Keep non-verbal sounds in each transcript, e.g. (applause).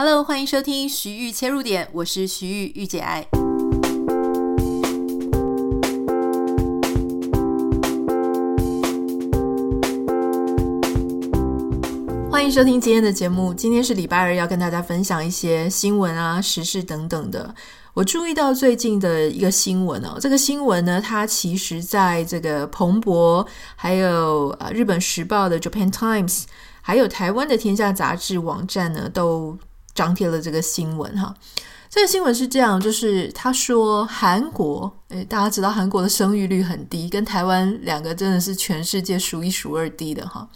Hello，欢迎收听徐玉切入点，我是徐玉玉姐爱。欢迎收听今天的节目。今天是礼拜二，要跟大家分享一些新闻啊、时事等等的。我注意到最近的一个新闻哦，这个新闻呢，它其实在这个彭博，还有呃日本时报的 Japan Times，还有台湾的天下杂志网站呢，都张贴了这个新闻哈。这个新闻是这样，就是他说韩国，诶，大家知道韩国的生育率很低，跟台湾两个真的是全世界数一数二低的哈。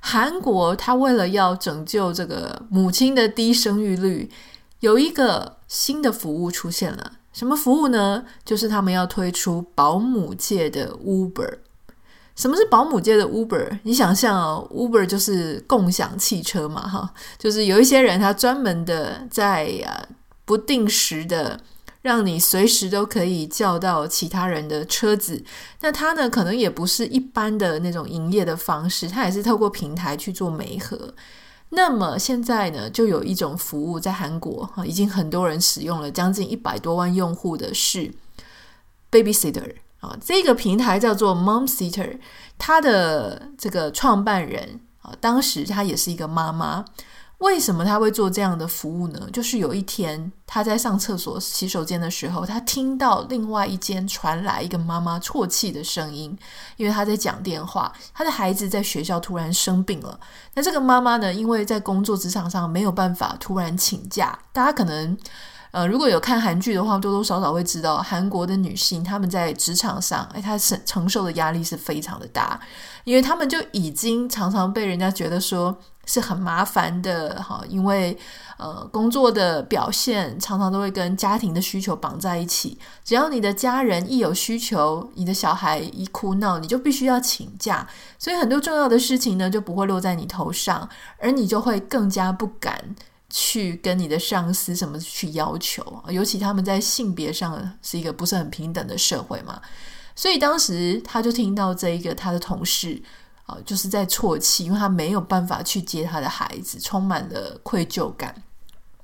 韩国他为了要拯救这个母亲的低生育率，有一个新的服务出现了。什么服务呢？就是他们要推出保姆界的 Uber。什么是保姆界的 Uber？你想象哦，Uber 就是共享汽车嘛，哈，就是有一些人他专门的在啊不定时的。让你随时都可以叫到其他人的车子，那他呢，可能也不是一般的那种营业的方式，他也是透过平台去做媒合。那么现在呢，就有一种服务在韩国哈，已经很多人使用了，将近一百多万用户的是 Babysitter 啊，这个平台叫做 Momsitter，他的这个创办人啊，当时他也是一个妈妈。为什么他会做这样的服务呢？就是有一天他在上厕所洗手间的时候，他听到另外一间传来一个妈妈啜泣的声音，因为他在讲电话，他的孩子在学校突然生病了。那这个妈妈呢，因为在工作职场上没有办法突然请假，大家可能。呃，如果有看韩剧的话，多多少少会知道韩国的女性，她们在职场上，哎，她承承受的压力是非常的大，因为她们就已经常常被人家觉得说是很麻烦的哈，因为呃工作的表现常常都会跟家庭的需求绑在一起，只要你的家人一有需求，你的小孩一哭闹，你就必须要请假，所以很多重要的事情呢就不会落在你头上，而你就会更加不敢。去跟你的上司什么去要求，尤其他们在性别上是一个不是很平等的社会嘛，所以当时他就听到这一个他的同事啊，就是在啜泣，因为他没有办法去接他的孩子，充满了愧疚感。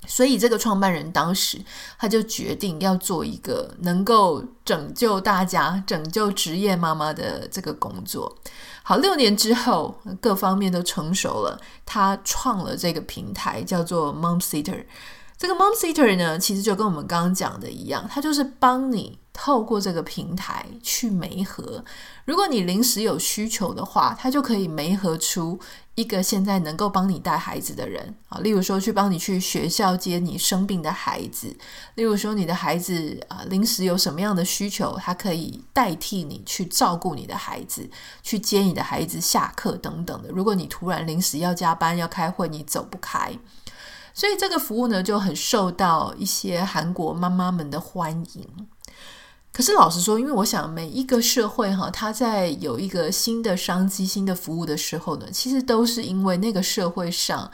所以这个创办人当时他就决定要做一个能够拯救大家、拯救职业妈妈的这个工作。好，六年之后，各方面都成熟了，他创了这个平台，叫做 Momsitter。这个 Momsitter 呢，其实就跟我们刚刚讲的一样，它就是帮你。透过这个平台去媒合，如果你临时有需求的话，它就可以媒合出一个现在能够帮你带孩子的人啊。例如说，去帮你去学校接你生病的孩子；例如说，你的孩子啊临时有什么样的需求，他可以代替你去照顾你的孩子，去接你的孩子下课等等的。如果你突然临时要加班要开会，你走不开，所以这个服务呢就很受到一些韩国妈妈们的欢迎。可是老实说，因为我想每一个社会哈，它在有一个新的商机、新的服务的时候呢，其实都是因为那个社会上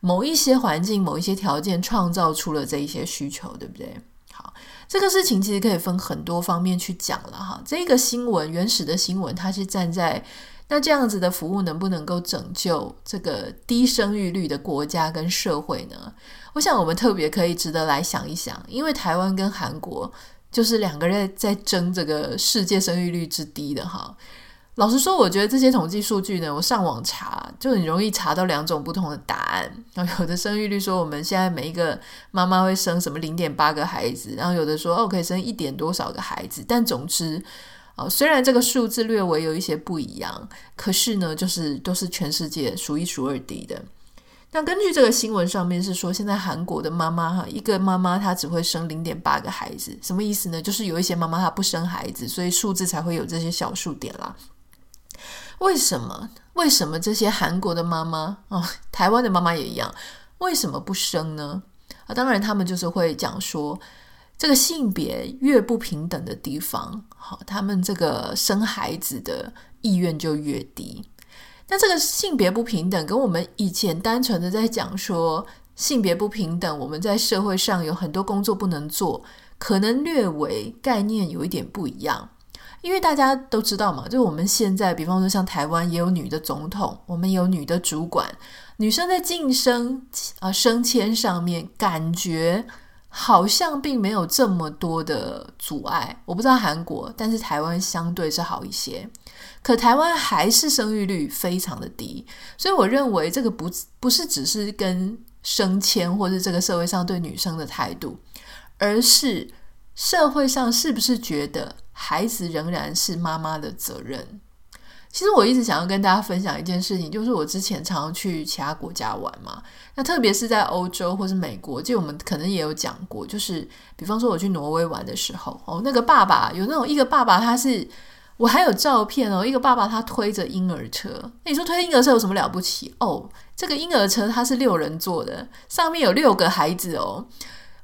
某一些环境、某一些条件创造出了这一些需求，对不对？好，这个事情其实可以分很多方面去讲了哈。这个新闻原始的新闻，它是站在那这样子的服务能不能够拯救这个低生育率的国家跟社会呢？我想我们特别可以值得来想一想，因为台湾跟韩国。就是两个人在争这个世界生育率之低的哈。老实说，我觉得这些统计数据呢，我上网查就很容易查到两种不同的答案。然后有的生育率说我们现在每一个妈妈会生什么零点八个孩子，然后有的说哦可以生一点多少个孩子。但总之，虽然这个数字略微有一些不一样，可是呢，就是都是全世界数一数二低的。那根据这个新闻上面是说，现在韩国的妈妈哈，一个妈妈她只会生零点八个孩子，什么意思呢？就是有一些妈妈她不生孩子，所以数字才会有这些小数点啦。为什么？为什么这些韩国的妈妈哦，台湾的妈妈也一样，为什么不生呢？啊，当然他们就是会讲说，这个性别越不平等的地方，好，他们这个生孩子的意愿就越低。那这个性别不平等，跟我们以前单纯的在讲说性别不平等，我们在社会上有很多工作不能做，可能略微概念有一点不一样。因为大家都知道嘛，就我们现在，比方说像台湾也有女的总统，我们有女的主管，女生在晋升啊升迁上面，感觉好像并没有这么多的阻碍。我不知道韩国，但是台湾相对是好一些。可台湾还是生育率非常的低，所以我认为这个不不是只是跟升迁或是这个社会上对女生的态度，而是社会上是不是觉得孩子仍然是妈妈的责任？其实我一直想要跟大家分享一件事情，就是我之前常常去其他国家玩嘛，那特别是在欧洲或是美国，就我们可能也有讲过，就是比方说我去挪威玩的时候，哦，那个爸爸有那种一个爸爸，他是我还有照片哦，一个爸爸他推着婴儿车，那你说推婴儿车有什么了不起？哦，这个婴儿车它是六人座的，上面有六个孩子哦，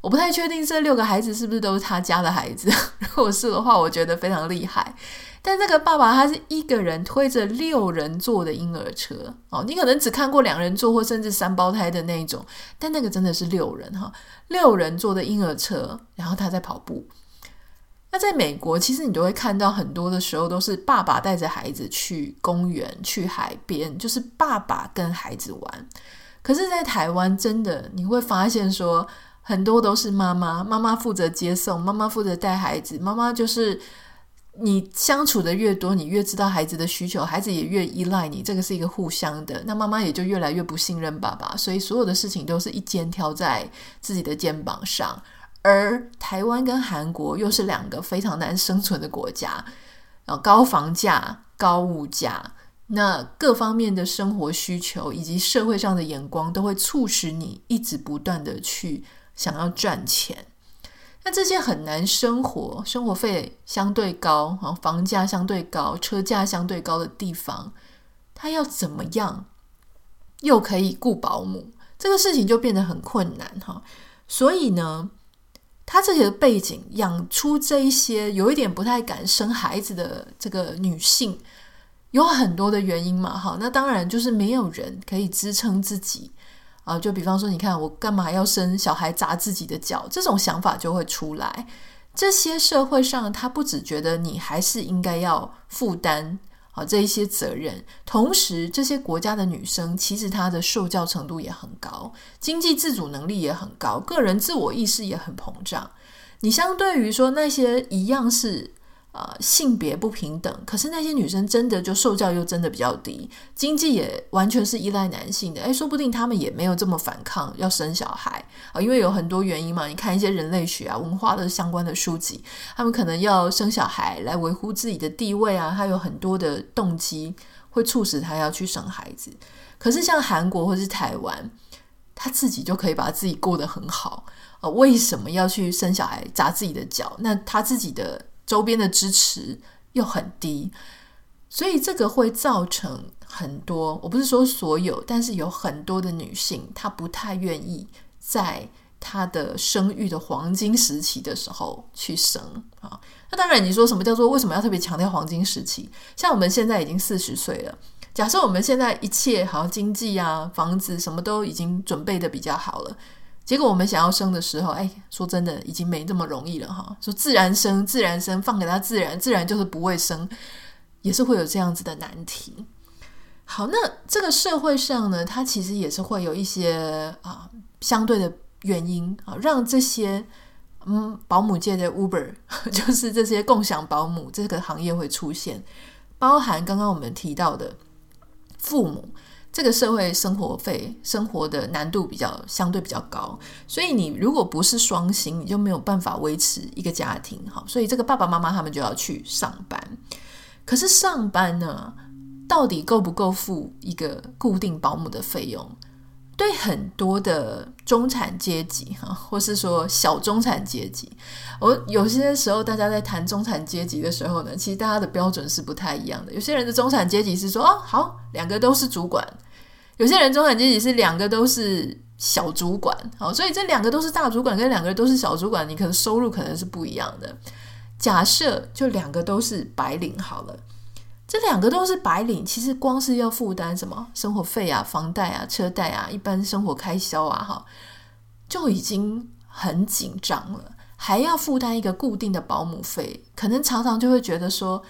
我不太确定这六个孩子是不是都是他家的孩子，如果是的话，我觉得非常厉害。但这个爸爸他是一个人推着六人座的婴儿车哦，你可能只看过两人座或甚至三胞胎的那种，但那个真的是六人哈，六人座的婴儿车，然后他在跑步。那在美国，其实你都会看到很多的时候都是爸爸带着孩子去公园、去海边，就是爸爸跟孩子玩。可是，在台湾，真的你会发现说，很多都是妈妈，妈妈负责接送，妈妈负责带孩子，妈妈就是。你相处的越多，你越知道孩子的需求，孩子也越依赖你，这个是一个互相的。那妈妈也就越来越不信任爸爸，所以所有的事情都是一肩挑在自己的肩膀上。而台湾跟韩国又是两个非常难生存的国家，高房价、高物价，那各方面的生活需求以及社会上的眼光，都会促使你一直不断的去想要赚钱。那这些很难生活，生活费相对高，房价相对高，车价相对高的地方，他要怎么样又可以雇保姆？这个事情就变得很困难哈。所以呢，他这些背景养出这一些有一点不太敢生孩子的这个女性，有很多的原因嘛。哈，那当然就是没有人可以支撑自己。啊，就比方说，你看我干嘛要生小孩砸自己的脚？这种想法就会出来。这些社会上，他不只觉得你还是应该要负担啊这一些责任，同时这些国家的女生其实她的受教程度也很高，经济自主能力也很高，个人自我意识也很膨胀。你相对于说那些一样是。呃，性别不平等，可是那些女生真的就受教又真的比较低，经济也完全是依赖男性的。诶，说不定他们也没有这么反抗要生小孩啊，因为有很多原因嘛。你看一些人类学啊、文化的相关的书籍，他们可能要生小孩来维护自己的地位啊，他有很多的动机会促使他要去生孩子。可是像韩国或是台湾，他自己就可以把自己过得很好，呃，为什么要去生小孩砸自己的脚？那他自己的。周边的支持又很低，所以这个会造成很多，我不是说所有，但是有很多的女性，她不太愿意在她的生育的黄金时期的时候去生啊。那当然，你说什么叫做为什么要特别强调黄金时期？像我们现在已经四十岁了，假设我们现在一切好像经济啊、房子什么都已经准备得比较好了。结果我们想要生的时候，哎，说真的，已经没这么容易了哈。说自然生，自然生，放给他自然，自然就是不会生，也是会有这样子的难题。好，那这个社会上呢，它其实也是会有一些啊相对的原因啊，让这些嗯保姆界的 Uber，(laughs) 就是这些共享保姆这个行业会出现，包含刚刚我们提到的父母。这个社会生活费生活的难度比较相对比较高，所以你如果不是双薪，你就没有办法维持一个家庭。好，所以这个爸爸妈妈他们就要去上班。可是上班呢，到底够不够付一个固定保姆的费用？对很多的中产阶级哈，或是说小中产阶级，我有些时候大家在谈中产阶级的时候呢，其实大家的标准是不太一样的。有些人的中产阶级是说，哦，好，两个都是主管。有些人中产阶级是两个都是小主管，好，所以这两个都是大主管跟两个都是小主管，你可能收入可能是不一样的。假设就两个都是白领好了，这两个都是白领，其实光是要负担什么生活费啊、房贷啊、车贷啊、一般生活开销啊，哈，就已经很紧张了，还要负担一个固定的保姆费，可能常常就会觉得说，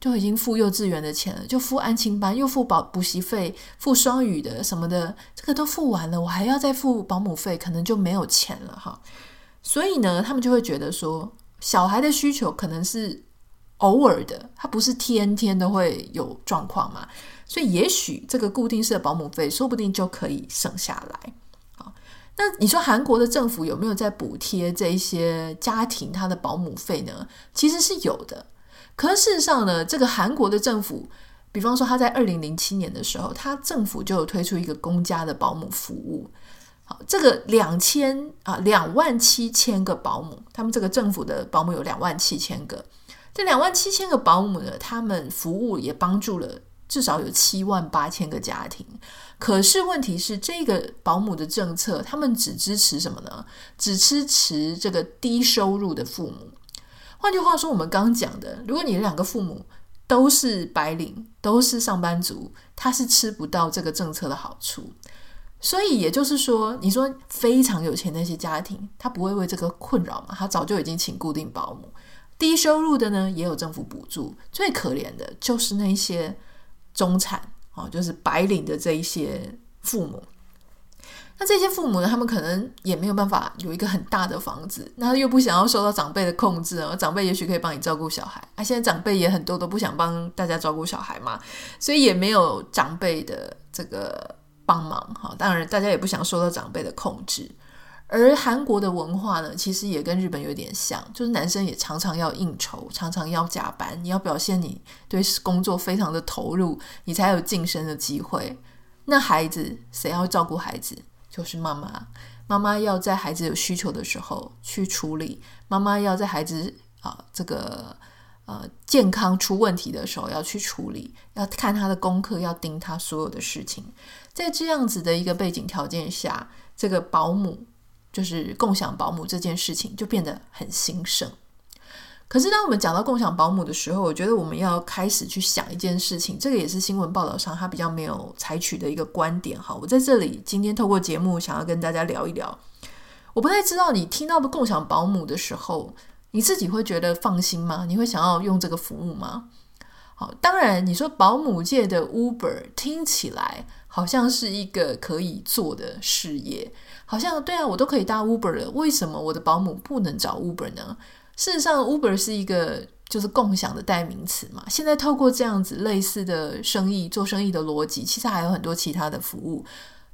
就已经付幼稚园的钱了，就付安亲班，又付保补习费，付双语的什么的，这个都付完了，我还要再付保姆费，可能就没有钱了哈。所以呢，他们就会觉得说，小孩的需求可能是偶尔的，他不是天天都会有状况嘛。所以也许这个固定式的保姆费，说不定就可以省下来。那你说韩国的政府有没有在补贴这一些家庭他的保姆费呢？其实是有的。可是事实上呢，这个韩国的政府，比方说他在二零零七年的时候，他政府就有推出一个公家的保姆服务。好，这个两千啊两万七千个保姆，他们这个政府的保姆有两万七千个。这两万七千个保姆呢，他们服务也帮助了至少有七万八千个家庭。可是问题是，这个保姆的政策，他们只支持什么呢？只支持这个低收入的父母。换句话说，我们刚讲的，如果你两个父母都是白领，都是上班族，他是吃不到这个政策的好处。所以也就是说，你说非常有钱那些家庭，他不会为这个困扰嘛？他早就已经请固定保姆。低收入的呢，也有政府补助。最可怜的就是那些中产。哦，就是白领的这一些父母，那这些父母呢，他们可能也没有办法有一个很大的房子，那又不想要受到长辈的控制啊。长辈也许可以帮你照顾小孩，啊，现在长辈也很多都不想帮大家照顾小孩嘛，所以也没有长辈的这个帮忙哈。当然，大家也不想受到长辈的控制。而韩国的文化呢，其实也跟日本有点像，就是男生也常常要应酬，常常要加班，你要表现你对工作非常的投入，你才有晋升的机会。那孩子谁要照顾孩子？就是妈妈。妈妈要在孩子有需求的时候去处理，妈妈要在孩子啊这个呃健康出问题的时候要去处理，要看他的功课，要盯他所有的事情。在这样子的一个背景条件下，这个保姆。就是共享保姆这件事情就变得很兴盛。可是当我们讲到共享保姆的时候，我觉得我们要开始去想一件事情，这个也是新闻报道上他比较没有采取的一个观点。哈，我在这里今天透过节目想要跟大家聊一聊。我不太知道你听到共享保姆的时候，你自己会觉得放心吗？你会想要用这个服务吗？好，当然你说保姆界的 Uber 听起来好像是一个可以做的事业。好像对啊，我都可以搭 Uber 了，为什么我的保姆不能找 Uber 呢？事实上，Uber 是一个就是共享的代名词嘛。现在透过这样子类似的生意做生意的逻辑，其实还有很多其他的服务，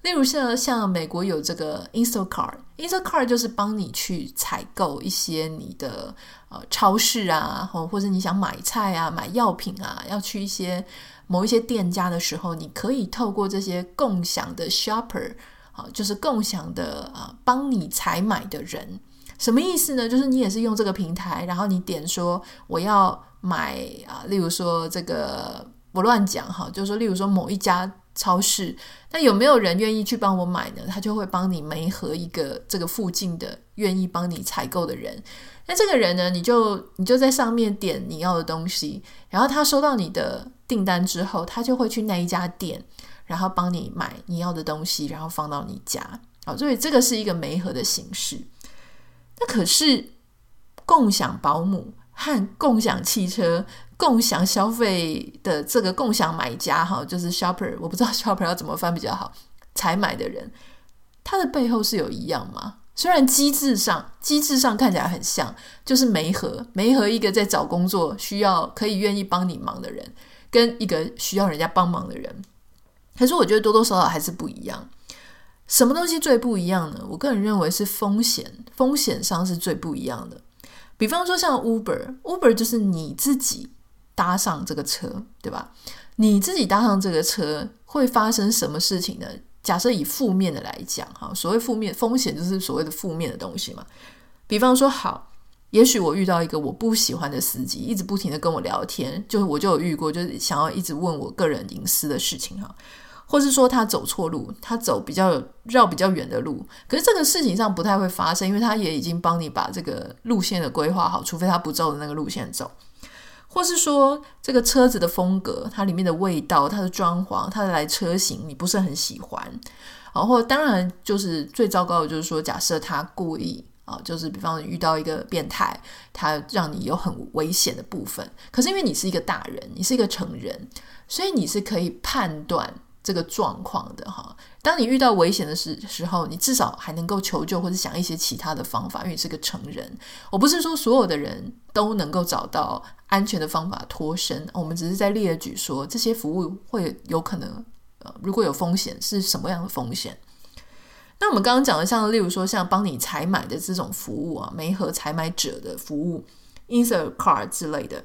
例如像像美国有这个 Instacart，Instacart 就是帮你去采购一些你的呃超市啊，或或者你想买菜啊、买药品啊，要去一些某一些店家的时候，你可以透过这些共享的 shopper 啊。就是共享的啊，帮你采买的人，什么意思呢？就是你也是用这个平台，然后你点说我要买啊，例如说这个不乱讲哈，就是说例如说某一家超市，那有没有人愿意去帮我买呢？他就会帮你媒合一个这个附近的愿意帮你采购的人。那这个人呢，你就你就在上面点你要的东西，然后他收到你的订单之后，他就会去那一家店。然后帮你买你要的东西，然后放到你家，好，所以这个是一个媒合的形式。那可是共享保姆和共享汽车、共享消费的这个共享买家，哈，就是 shopper，我不知道 (laughs) shopper 要怎么翻比较好。采买的人，他的背后是有一样吗？虽然机制上机制上看起来很像，就是媒合媒合一个在找工作需要可以愿意帮你忙的人，跟一个需要人家帮忙的人。可是我觉得多多少少还是不一样。什么东西最不一样呢？我个人认为是风险，风险上是最不一样的。比方说像 Uber，Uber 就是你自己搭上这个车，对吧？你自己搭上这个车会发生什么事情呢？假设以负面的来讲，哈，所谓负面风险就是所谓的负面的东西嘛。比方说，好，也许我遇到一个我不喜欢的司机，一直不停的跟我聊天，就是我就有遇过，就是想要一直问我个人隐私的事情，哈。或是说他走错路，他走比较绕比较远的路，可是这个事情上不太会发生，因为他也已经帮你把这个路线的规划好，除非他不照着那个路线走。或是说这个车子的风格，它里面的味道、它的装潢、它的来车型你不是很喜欢，然后当然就是最糟糕的就是说，假设他故意啊，就是比方遇到一个变态，他让你有很危险的部分。可是因为你是一个大人，你是一个成人，所以你是可以判断这个状况的哈。当你遇到危险的时时候，你至少还能够求救或者想一些其他的方法，因为你是个成人。我不是说所有的人都能够找到安全的方法脱身，我们只是在列举说这些服务会有可能，呃，如果有风险是什么样的风险。那我们刚刚讲的，像例如说，像帮你采买的这种服务啊，媒合采买者的服务，insert card 之类的，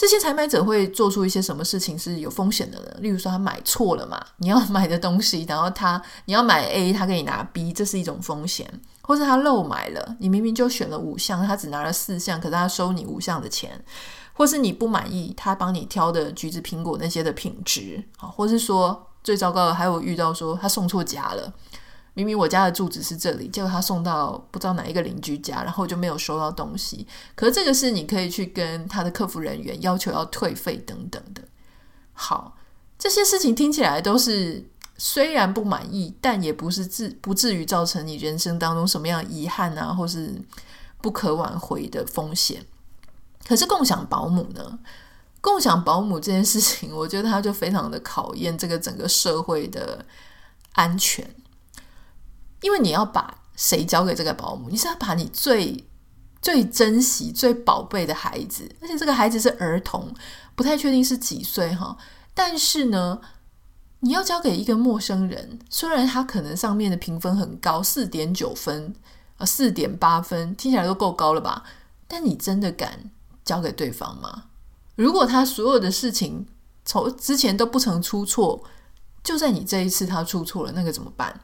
这些采买者会做出一些什么事情是有风险的呢？例如说，他买错了嘛，你要买的东西，然后他你要买 A，他给你拿 B，这是一种风险；或者他漏买了，你明明就选了五项，他只拿了四项，可是他收你五项的钱；或是你不满意他帮你挑的橘子、苹果那些的品质啊，或是说最糟糕的，还有遇到说他送错家了。明明我家的住址是这里，结果他送到不知道哪一个邻居家，然后就没有收到东西。可是这个是你可以去跟他的客服人员要求要退费等等的。好，这些事情听起来都是虽然不满意，但也不是至不至于造成你人生当中什么样遗憾啊，或是不可挽回的风险。可是共享保姆呢？共享保姆这件事情，我觉得它就非常的考验这个整个社会的安全。因为你要把谁交给这个保姆？你是要把你最 (laughs) 最珍惜、最宝贝的孩子，而且这个孩子是儿童，不太确定是几岁哈。但是呢，你要交给一个陌生人，虽然他可能上面的评分很高，四点九分啊，四点八分，听起来都够高了吧？但你真的敢交给对方吗？如果他所有的事情从之前都不曾出错，就在你这一次他出错了，那个怎么办？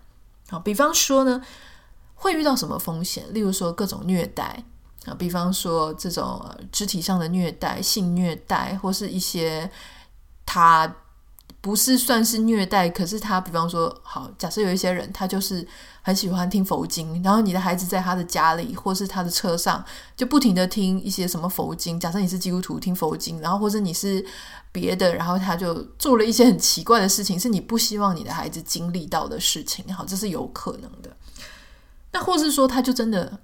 好，比方说呢，会遇到什么风险？例如说各种虐待啊，比方说这种肢体上的虐待、性虐待，或是一些他不是算是虐待，可是他比方说，好，假设有一些人他就是很喜欢听佛经，然后你的孩子在他的家里或是他的车上就不停的听一些什么佛经。假设你是基督徒听佛经，然后或者你是。别的，然后他就做了一些很奇怪的事情，是你不希望你的孩子经历到的事情。好，这是有可能的。那或是说，他就真的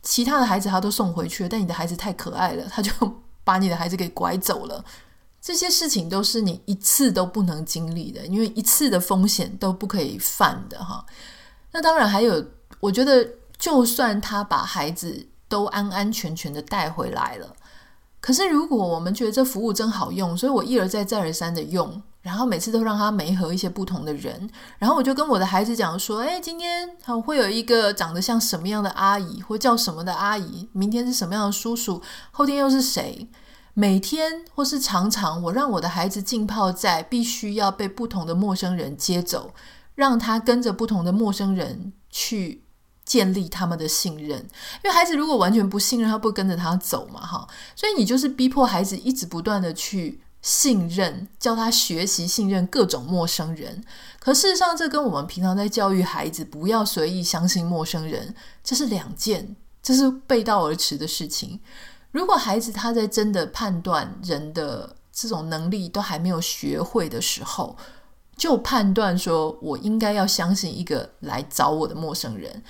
其他的孩子他都送回去了，但你的孩子太可爱了，他就 (laughs) 把你的孩子给拐走了。这些事情都是你一次都不能经历的，因为一次的风险都不可以犯的哈。那当然还有，我觉得就算他把孩子都安安全全的带回来了。可是，如果我们觉得这服务真好用，所以我一而再、再而三的用，然后每次都让他媒合一些不同的人，然后我就跟我的孩子讲说：“哎，今天会有一个长得像什么样的阿姨，或叫什么的阿姨，明天是什么样的叔叔，后天又是谁？每天或是常常，我让我的孩子浸泡在必须要被不同的陌生人接走，让他跟着不同的陌生人去。”建立他们的信任，因为孩子如果完全不信任，他不跟着他走嘛，哈，所以你就是逼迫孩子一直不断的去信任，教他学习信任各种陌生人。可事实上，这跟我们平常在教育孩子不要随意相信陌生人，这是两件，这是背道而驰的事情。如果孩子他在真的判断人的这种能力都还没有学会的时候，就判断说我应该要相信一个来找我的陌生人。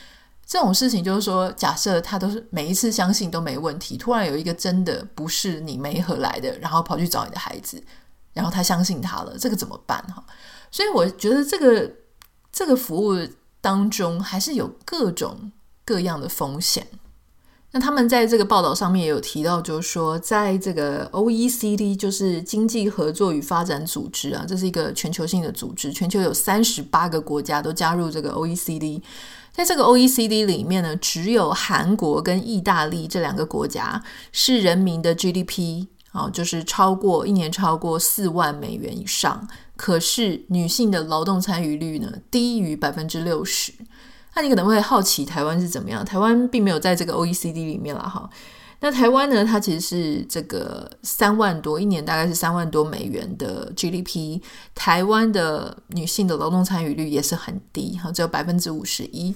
这种事情就是说，假设他都是每一次相信都没问题，突然有一个真的不是你媒合来的，然后跑去找你的孩子，然后他相信他了，这个怎么办哈？所以我觉得这个这个服务当中还是有各种各样的风险。那他们在这个报道上面也有提到，就是说，在这个 OECD，就是经济合作与发展组织啊，这是一个全球性的组织，全球有三十八个国家都加入这个 OECD。在这个 OECD 里面呢，只有韩国跟意大利这两个国家是人民的 GDP 啊，就是超过一年超过四万美元以上。可是女性的劳动参与率呢，低于百分之六十。那你可能会好奇台湾是怎么样？台湾并没有在这个 OECD 里面了哈。那台湾呢？它其实是这个三万多，一年大概是三万多美元的 GDP。台湾的女性的劳动参与率也是很低，哈，只有百分之五十一。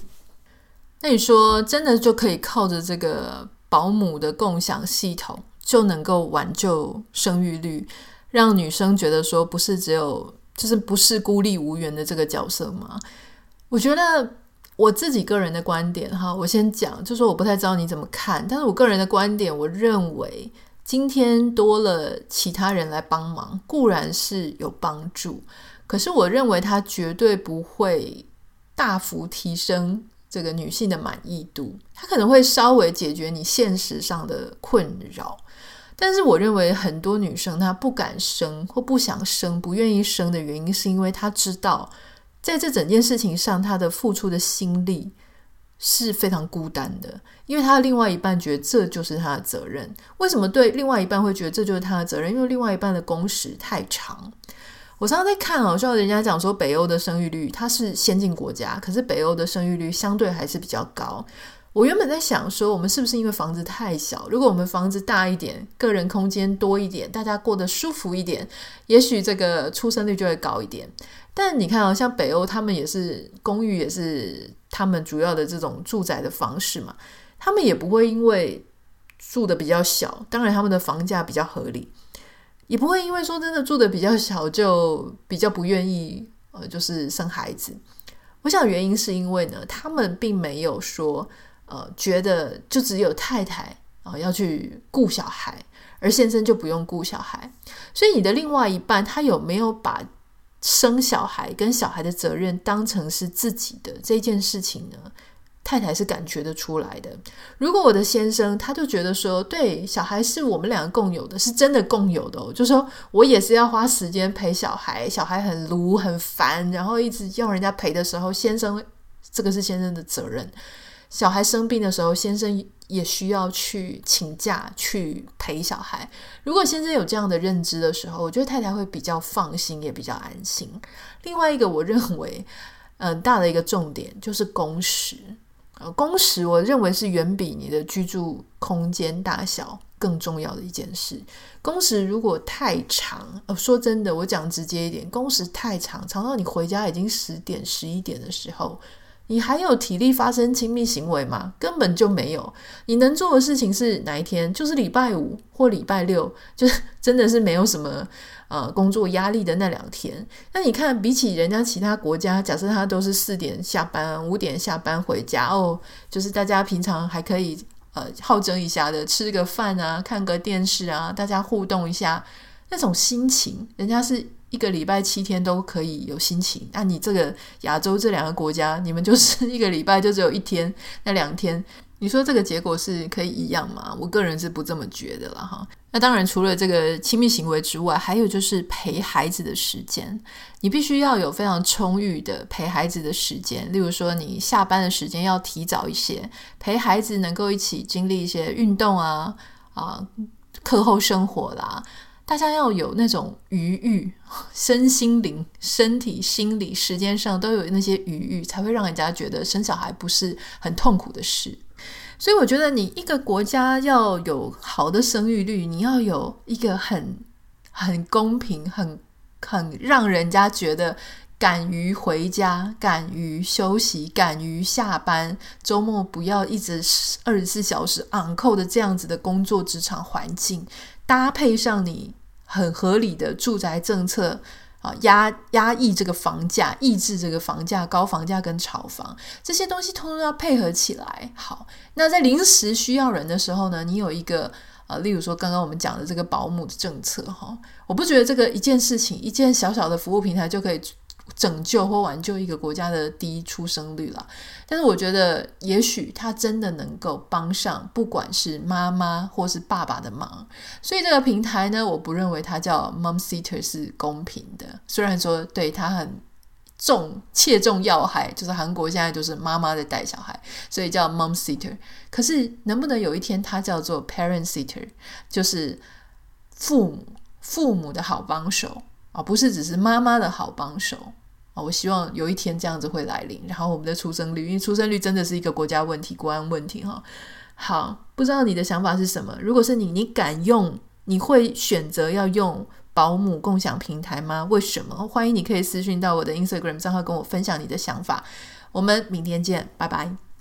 那你说真的就可以靠着这个保姆的共享系统就能够挽救生育率，让女生觉得说不是只有就是不是孤立无援的这个角色吗？我觉得。我自己个人的观点哈，我先讲，就是说我不太知道你怎么看，但是我个人的观点，我认为今天多了其他人来帮忙，固然是有帮助，可是我认为它绝对不会大幅提升这个女性的满意度，它可能会稍微解决你现实上的困扰。但是我认为很多女生她不敢生或不想生、不愿意生的原因，是因为她知道在这整件事情上，他的付出的心力是非常孤单的，因为他的另外一半觉得这就是他的责任。为什么对另外一半会觉得这就是他的责任？因为另外一半的工时太长。我常常在看哦，像人家讲说北欧的生育率，它是先进国家，可是北欧的生育率相对还是比较高。我原本在想说，我们是不是因为房子太小？如果我们房子大一点，个人空间多一点，大家过得舒服一点，也许这个出生率就会高一点。但你看哦，像北欧，他们也是公寓，也是他们主要的这种住宅的方式嘛。他们也不会因为住的比较小，当然他们的房价比较合理，也不会因为说真的住的比较小就比较不愿意呃，就是生孩子。我想原因是因为呢，他们并没有说。呃，觉得就只有太太啊、要去顾小孩，而先生就不用顾小孩。所以你的另外一半，他有没有把生小孩跟小孩的责任当成是自己的这件事情呢？太太是感觉得出来的。如果我的先生他就觉得说，对，小孩是我们两个共有的，是真的共有的哦，就说我也是要花时间陪小孩，小孩很卢很烦，然后一直要人家陪的时候，先生这个是先生的责任。小孩生病的时候，先生也需要去请假去陪小孩。如果先生有这样的认知的时候，我觉得太太会比较放心，也比较安心。另外一个，我认为嗯大的一个重点就是工时。呃，工时我认为是远比你的居住空间大小更重要的一件事。工时如果太长，呃，说真的，我讲直接一点，工时太长，长到你回家已经十点、十一点的时候。你还有体力发生亲密行为吗？根本就没有。你能做的事情是哪一天？就是礼拜五或礼拜六，就是真的是没有什么呃工作压力的那两天。那你看，比起人家其他国家，假设他都是四点下班、五点下班回家哦，就是大家平常还可以呃好整一下的，吃个饭啊，看个电视啊，大家互动一下，那种心情，人家是。一个礼拜七天都可以有心情，那你这个亚洲这两个国家，你们就是一个礼拜就只有一天，那两天，你说这个结果是可以一样吗？我个人是不这么觉得了哈。那当然，除了这个亲密行为之外，还有就是陪孩子的时间，你必须要有非常充裕的陪孩子的时间。例如说，你下班的时间要提早一些，陪孩子能够一起经历一些运动啊啊，课后生活啦。大家要有那种余裕，(laughs) 身心灵、身体、心理、时间上都有那些余裕，才会让人家觉得生小孩不是很痛苦的事。所以，我觉得你一个国家要有好的生育率，你要有一个很很公平、很很让人家觉得敢于回家、敢于休息、敢于下班，周末不要一直二十四小时昂扣的这样子的工作职场环境。搭配上你很合理的住宅政策啊，压压抑这个房价，抑制这个房价高房价跟炒房这些东西，通通要配合起来。好，那在临时需要人的时候呢，你有一个啊，例如说刚刚我们讲的这个保姆的政策哈，我不觉得这个一件事情，一件小小的服务平台就可以。拯救或挽救一个国家的低出生率了，但是我觉得也许他真的能够帮上，不管是妈妈或是爸爸的忙。所以这个平台呢，我不认为它叫 Momsitter 是公平的。虽然说对它很重切中要害，就是韩国现在就是妈妈在带小孩，所以叫 Momsitter。可是能不能有一天它叫做 Parent Sitter，就是父母父母的好帮手？啊，不是只是妈妈的好帮手啊！我希望有一天这样子会来临，然后我们的出生率，因为出生率真的是一个国家问题、国安问题哈。好，不知道你的想法是什么？如果是你，你敢用？你会选择要用保姆共享平台吗？为什么？欢迎你可以私讯到我的 Instagram 账号跟我分享你的想法。我们明天见，拜拜。